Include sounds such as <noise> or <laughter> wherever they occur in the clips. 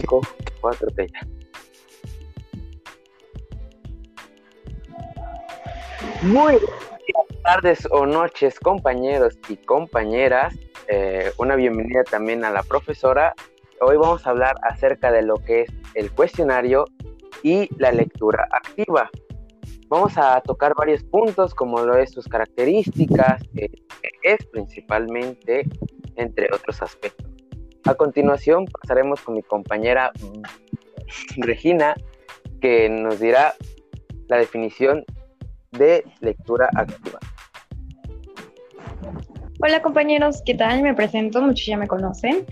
5, 4, 3. Muy buenas tardes o noches, compañeros y compañeras. Eh, una bienvenida también a la profesora. Hoy vamos a hablar acerca de lo que es el cuestionario y la lectura activa. Vamos a tocar varios puntos como lo es sus características, eh, es principalmente, entre otros aspectos. A continuación pasaremos con mi compañera Regina, que nos dirá la definición de lectura activa. Hola compañeros, ¿qué tal? Me presento, muchos ya me conocen.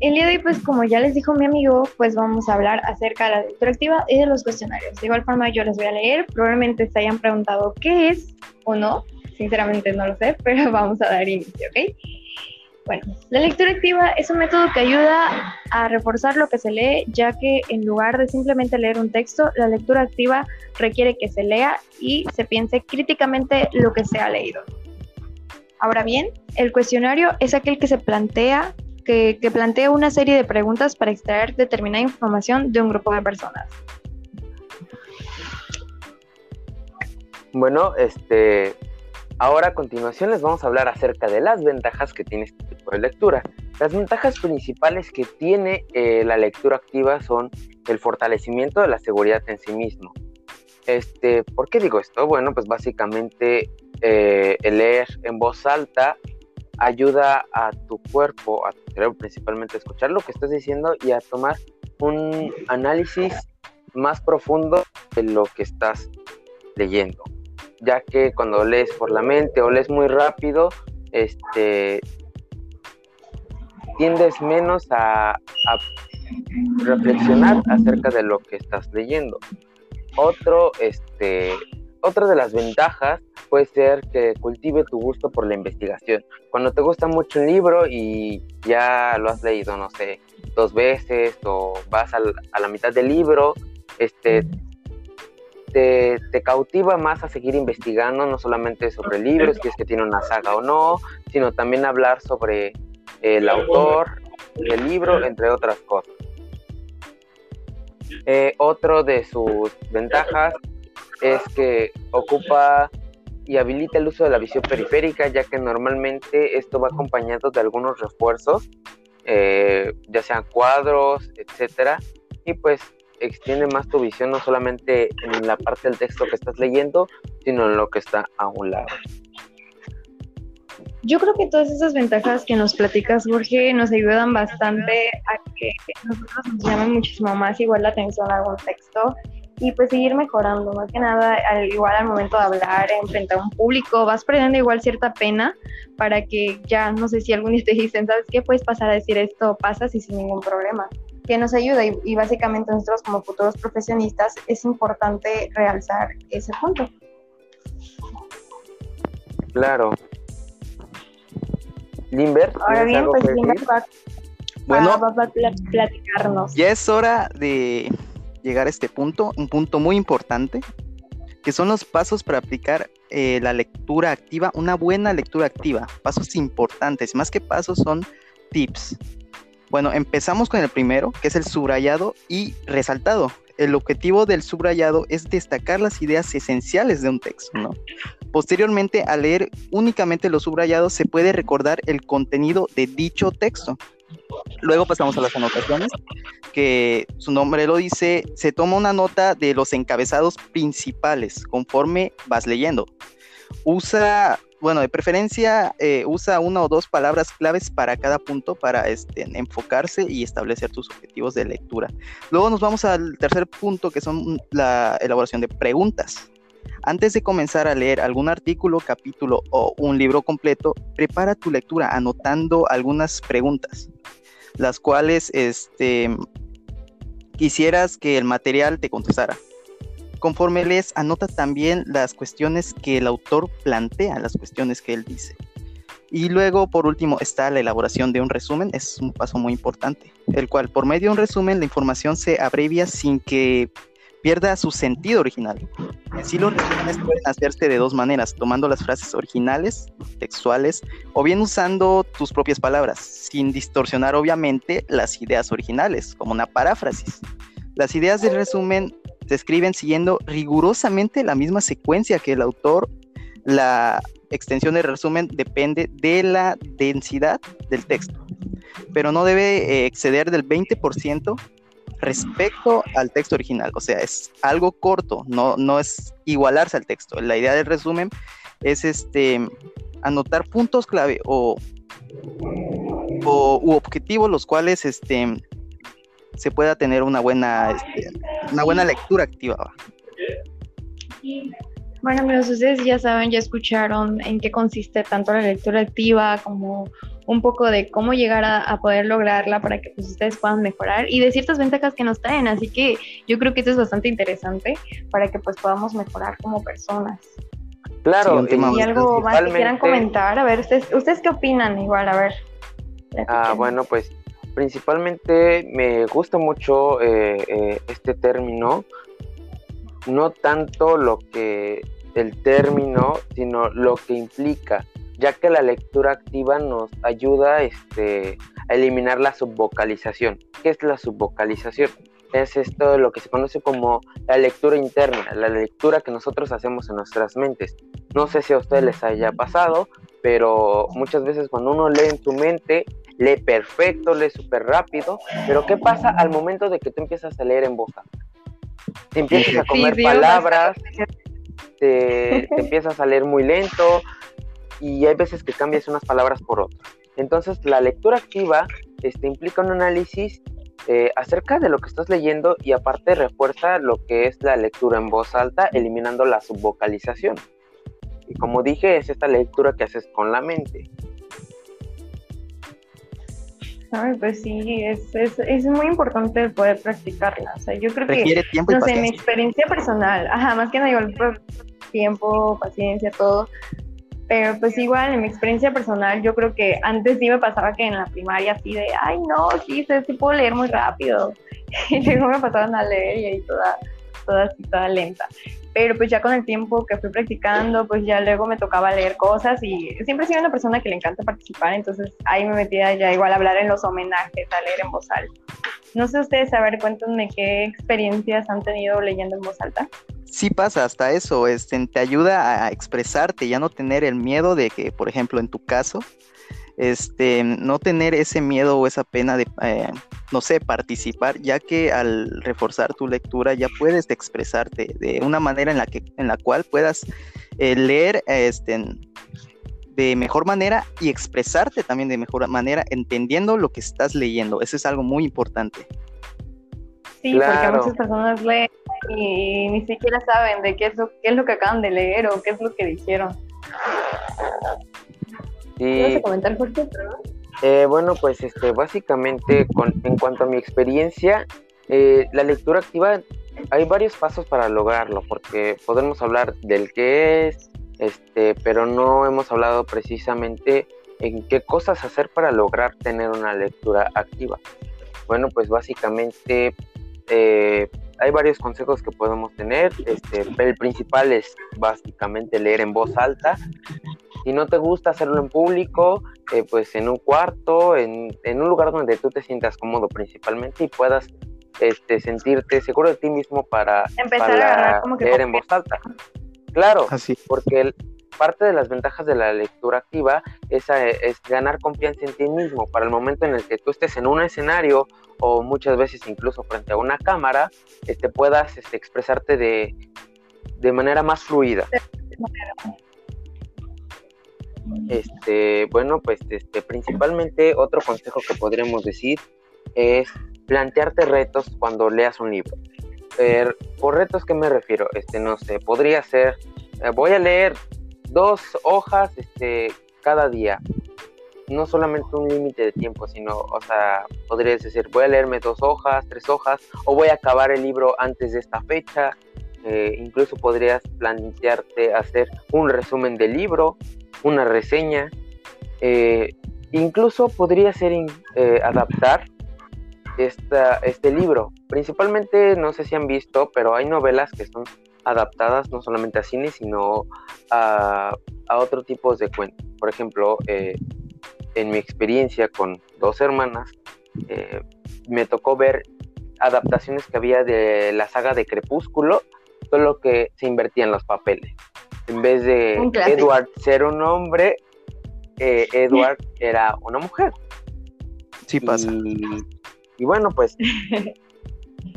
El día de hoy, pues como ya les dijo mi amigo, pues vamos a hablar acerca de la lectura activa y de los cuestionarios. De igual forma yo les voy a leer, probablemente se hayan preguntado qué es o no, sinceramente no lo sé, <laughs> pero vamos a dar inicio, ¿ok? Bueno, la lectura activa es un método que ayuda a reforzar lo que se lee, ya que en lugar de simplemente leer un texto, la lectura activa requiere que se lea y se piense críticamente lo que se ha leído. Ahora bien, el cuestionario es aquel que se plantea que, plantea una serie de preguntas para extraer determinada información de un grupo de personas. Bueno, este, ahora a continuación les vamos a hablar acerca de las ventajas que tiene este de lectura. Las ventajas principales que tiene eh, la lectura activa son el fortalecimiento de la seguridad en sí mismo. Este, ¿Por qué digo esto? Bueno, pues básicamente eh, el leer en voz alta ayuda a tu cuerpo, a tu cerebro principalmente, a escuchar lo que estás diciendo y a tomar un análisis más profundo de lo que estás leyendo. Ya que cuando lees por la mente o lees muy rápido, este, tiendes menos a, reflexionar acerca de lo que estás leyendo. Otro, este, otra de las ventajas puede ser que cultive tu gusto por la investigación. Cuando te gusta mucho un libro y ya lo has leído, no sé, dos veces o vas a la mitad del libro, este, te, cautiva más a seguir investigando, no solamente sobre libros, si es que tiene una saga o no, sino también hablar sobre el autor del libro, entre otras cosas. Eh, otro de sus ventajas es que ocupa y habilita el uso de la visión periférica, ya que normalmente esto va acompañado de algunos refuerzos, eh, ya sean cuadros, etcétera, y pues extiende más tu visión no solamente en la parte del texto que estás leyendo, sino en lo que está a un lado. Yo creo que todas esas ventajas que nos platicas, Jorge, nos ayudan bastante a que nosotros nos llame muchísimo más igual la atención a algún texto y pues seguir mejorando, más que nada, al, igual al momento de hablar, enfrentar a un público, vas perdiendo igual cierta pena para que ya, no sé si algún día te dicen, ¿sabes qué? Puedes pasar a decir esto, pasas y sin ningún problema, que nos ayuda y, y básicamente nosotros como futuros profesionistas es importante realzar ese punto. Claro. Limber, Ahora bien, pues Limber va, bueno, va, va a platicarnos. Ya es hora de llegar a este punto, un punto muy importante, que son los pasos para aplicar eh, la lectura activa, una buena lectura activa. Pasos importantes, más que pasos son tips. Bueno, empezamos con el primero, que es el subrayado y resaltado. El objetivo del subrayado es destacar las ideas esenciales de un texto. Posteriormente, al leer únicamente los subrayados, se puede recordar el contenido de dicho texto. Luego pasamos a las anotaciones, que su nombre lo dice, se toma una nota de los encabezados principales conforme vas leyendo. Usa, bueno, de preferencia eh, usa una o dos palabras claves para cada punto para este, enfocarse y establecer tus objetivos de lectura. Luego nos vamos al tercer punto, que son la elaboración de preguntas. Antes de comenzar a leer algún artículo, capítulo o un libro completo, prepara tu lectura anotando algunas preguntas las cuales este, quisieras que el material te contestara. Conforme lees, anota también las cuestiones que el autor plantea, las cuestiones que él dice. Y luego, por último, está la elaboración de un resumen, es un paso muy importante, el cual por medio de un resumen la información se abrevia sin que pierda su sentido original. En sí los resúmenes pueden hacerse de dos maneras, tomando las frases originales, textuales, o bien usando tus propias palabras, sin distorsionar obviamente las ideas originales, como una paráfrasis. Las ideas del resumen se escriben siguiendo rigurosamente la misma secuencia que el autor. La extensión del resumen depende de la densidad del texto, pero no debe eh, exceder del 20% respecto al texto original. O sea, es algo corto, no, no es igualarse al texto. La idea del resumen es este anotar puntos clave o, o objetivos los cuales este se pueda tener una buena este, una buena lectura activa. Bueno, amigos, ustedes ya saben, ya escucharon en qué consiste tanto la lectura activa como un poco de cómo llegar a, poder lograrla para que pues, ustedes puedan mejorar y de ciertas ventajas que nos traen. Así que yo creo que esto es bastante interesante para que pues podamos mejorar como personas. Claro, y algo más que quieran comentar, a ver, ustedes, ¿ustedes qué opinan igual? A ver. Ah, bueno, pues principalmente me gusta mucho eh, eh, este término no tanto lo que el término, sino lo que implica, ya que la lectura activa nos ayuda este, a eliminar la subvocalización. ¿Qué es la subvocalización? Es esto lo que se conoce como la lectura interna, la lectura que nosotros hacemos en nuestras mentes. No sé si a ustedes les haya pasado, pero muchas veces cuando uno lee en su mente, lee perfecto, lee súper rápido, pero ¿qué pasa al momento de que tú empiezas a leer en voz alta? te empiezas a comer palabras, te, empiezas a leer muy lento y hay veces que cambias unas palabras por otras. Entonces la lectura activa este, implica un análisis eh, acerca de lo que estás leyendo y aparte refuerza lo que es la lectura en voz alta, eliminando la subvocalización. Y como dije, es esta lectura que haces con la mente. Ay, pues sí, es, es, es, muy importante poder practicarla. O sea, yo creo que, no sé, mi experiencia personal, ajá, más que nada igual tiempo, paciencia, todo. Pero pues igual, en mi experiencia personal, yo creo que antes sí me pasaba que en la primaria así de, ay, no, sí, sí puedo leer muy rápido. <laughs> Y luego me pasaban a leer y ahí toda, toda así, toda lenta pero pues ya con el tiempo que fui practicando, pues ya luego me tocaba leer cosas y siempre he sido una persona que le encanta participar, entonces ahí me metía ya igual a hablar en los homenajes, a leer en voz alta. No sé ustedes, a ver, cuéntenme qué experiencias han tenido leyendo en voz alta. Sí pasa hasta eso, este, te ayuda a expresarte, ya no tener el miedo de que, por ejemplo, en tu caso, este, no tener ese miedo o esa pena de, eh, no sé, participar, ya que al reforzar tu lectura ya puedes expresarte de una manera en la, que, en la cual puedas eh, leer este, de mejor manera y expresarte también de mejor manera, entendiendo lo que estás leyendo. Eso es algo muy importante. Sí, porque muchas personas leen y ni siquiera saben de qué es, lo, qué es lo que acaban de leer o qué es lo que dijeron. Sí. comentar, eh, bueno, pues este, básicamente, con, en cuanto a mi experiencia, eh, la lectura activa, hay varios pasos para lograrlo, porque podemos hablar del qué es, este, pero no hemos hablado precisamente en qué cosas hacer para lograr tener una lectura activa. Bueno, pues básicamente eh, hay varios consejos que podemos tener. Este, el principal es básicamente leer en voz alta. Si no te gusta hacerlo en público, eh, pues en un cuarto, en, un lugar donde tú te sientas cómodo principalmente y puedas este, sentirte seguro de ti mismo para, Empezar leer en voz alta. Claro, Así. porque parte de las ventajas de la lectura activa es, eh, es, ganar confianza en ti mismo para el momento en el que tú estés en un escenario o muchas veces incluso frente a una cámara, este, puedas este, expresarte de, de manera más fluida. Este, bueno, pues este, principalmente otro consejo que podríamos decir es plantearte retos cuando leas un libro. ¿Por retos qué me refiero? Este, no sé, podría ser, eh, voy a leer dos hojas este, cada día. No solamente un límite de tiempo, sino, o sea, podrías decir, voy a leerme dos hojas, tres hojas, o voy a acabar el libro antes de esta fecha. Eh, incluso podrías plantearte hacer un resumen del libro, una reseña. Eh, incluso podría ser eh, adaptar esta, este libro principalmente, no sé si han visto, pero hay novelas que son adaptadas no solamente a cine, sino a, a otro tipo de cuentos. Por ejemplo, eh, en mi experiencia con dos hermanas, eh, me tocó ver adaptaciones que había de la saga de Crepúsculo, solo que se invertían los papeles. En vez de Edward ser un hombre, eh, Edward era una mujer. Sí pasa. Y, bueno, pues <laughs>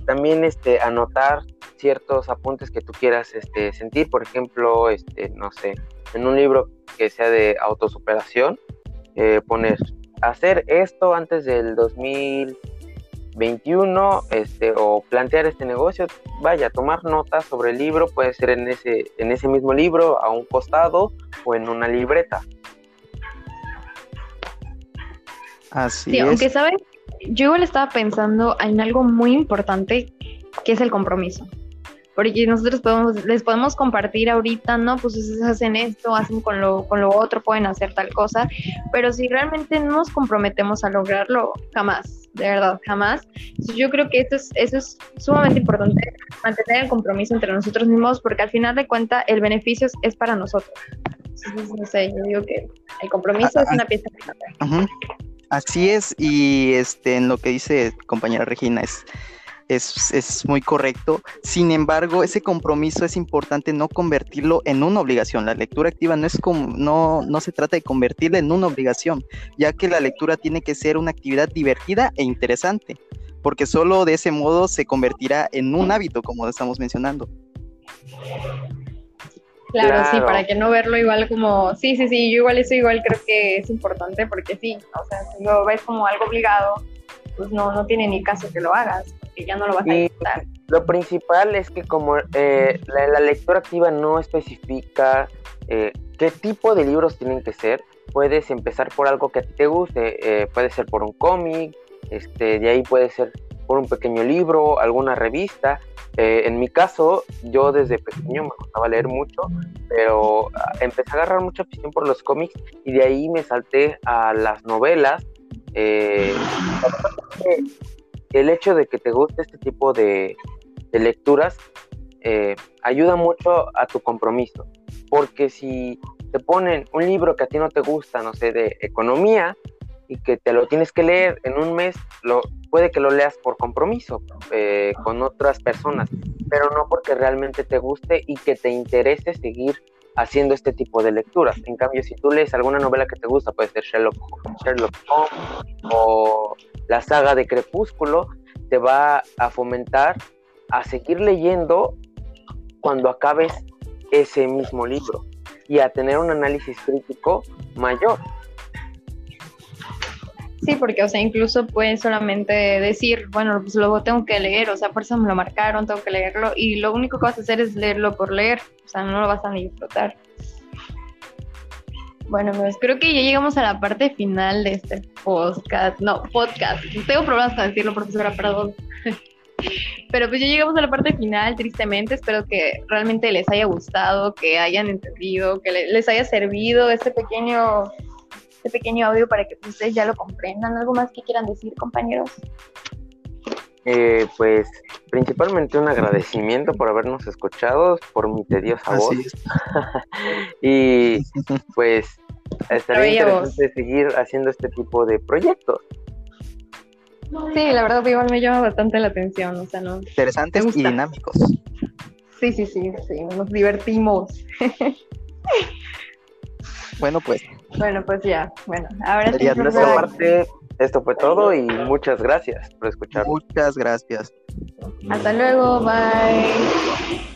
también este, anotar ciertos apuntes que tú quieras este, sentir, por ejemplo, este, no sé, en un libro que sea de autosuperación, eh, poner hacer esto antes del 2021 este, o plantear este negocio, vaya, tomar notas sobre el libro, puede ser en ese, en ese mismo libro, a un costado o en una libreta. Así sí, aunque sabes, yo igual estaba pensando en algo muy importante que es el compromiso porque nosotros podemos, les podemos compartir ahorita, ¿no? Pues ustedes hacen esto, hacen con lo, con lo otro, pueden hacer tal cosa, pero si realmente no nos comprometemos a lograrlo, jamás, de verdad, jamás. yo creo que esto es, eso es sumamente importante, mantener el compromiso entre nosotros mismos, porque al final de cuentas el beneficio es, para nosotros. Entonces, no sé, yo digo que el compromiso es una pieza Así es, y este, en lo que dice compañera Regina es es, muy correcto. Sin embargo, ese compromiso es importante no convertirlo en una obligación. La lectura activa no, es como, no, no se trata de convertirla en una obligación, ya que la lectura tiene que ser una actividad divertida e interesante, porque solo de ese modo se convertirá en un hábito, como estamos mencionando. Claro, sí, para que no verlo igual como, sí, sí, sí, yo igual eso igual creo que es importante porque sí, o sea, si lo ves como algo obligado, pues no, no tiene ni caso que lo hagas que ya no lo vas a disfrutar. Lo principal es que como eh, la, lectura activa no especifica eh, qué tipo de libros tienen que ser, puedes empezar por algo que a ti te guste, eh, puede ser por un cómic, este, de ahí puede ser por un pequeño libro, alguna revista. en mi caso, yo desde pequeño me gustaba leer mucho, pero ah, empecé a agarrar mucha afición por los cómics y de ahí me salté a las novelas. Eh, el hecho de que te guste este tipo de, lecturas eh, ayuda mucho a tu compromiso. Porque si te ponen un libro que a ti no te gusta, no sé, de economía, y que te lo tienes que leer en un mes, lo, puede que lo leas por compromiso eh, con otras personas, pero no porque realmente te guste y que te interese seguir haciendo este tipo de lecturas. En cambio, si tú lees alguna novela que te gusta, puede ser Sherlock, Sherlock Holmes o la saga de Crepúsculo, te va a fomentar a seguir leyendo cuando acabes ese mismo libro y a tener un análisis crítico mayor. Sí, porque, o sea, incluso puedes solamente decir, bueno, pues luego tengo que leer, o sea, por eso me lo marcaron, tengo que leerlo, y lo único que vas a hacer es leerlo por leer, o sea, no lo vas a disfrutar. Bueno, pues creo que ya llegamos a la parte final de este podcast. No, podcast. Tengo problemas para decirlo, profesora, perdón. <laughs> Pero pues ya llegamos a la parte final, tristemente. Espero que realmente les haya gustado, que hayan entendido, que les haya servido este pequeño, este pequeño audio para que ustedes ya lo comprendan. ¿Algo más que quieran decir, compañeros? Eh, pues principalmente un agradecimiento por habernos escuchado, por mi tediosa voz. <laughs> y pues estaría interesante seguir haciendo este tipo de proyectos. Sí, la verdad igual me llama bastante la atención, o sea, ¿no? Interesantes y dinámicos. Sí, sí, sí, sí, nos divertimos. <laughs> bueno, pues. Bueno, pues ya, bueno, ahora sí. De nuestra parte, esto fue todo y muchas gracias por escuchar. Muchas gracias. Hasta luego, bye.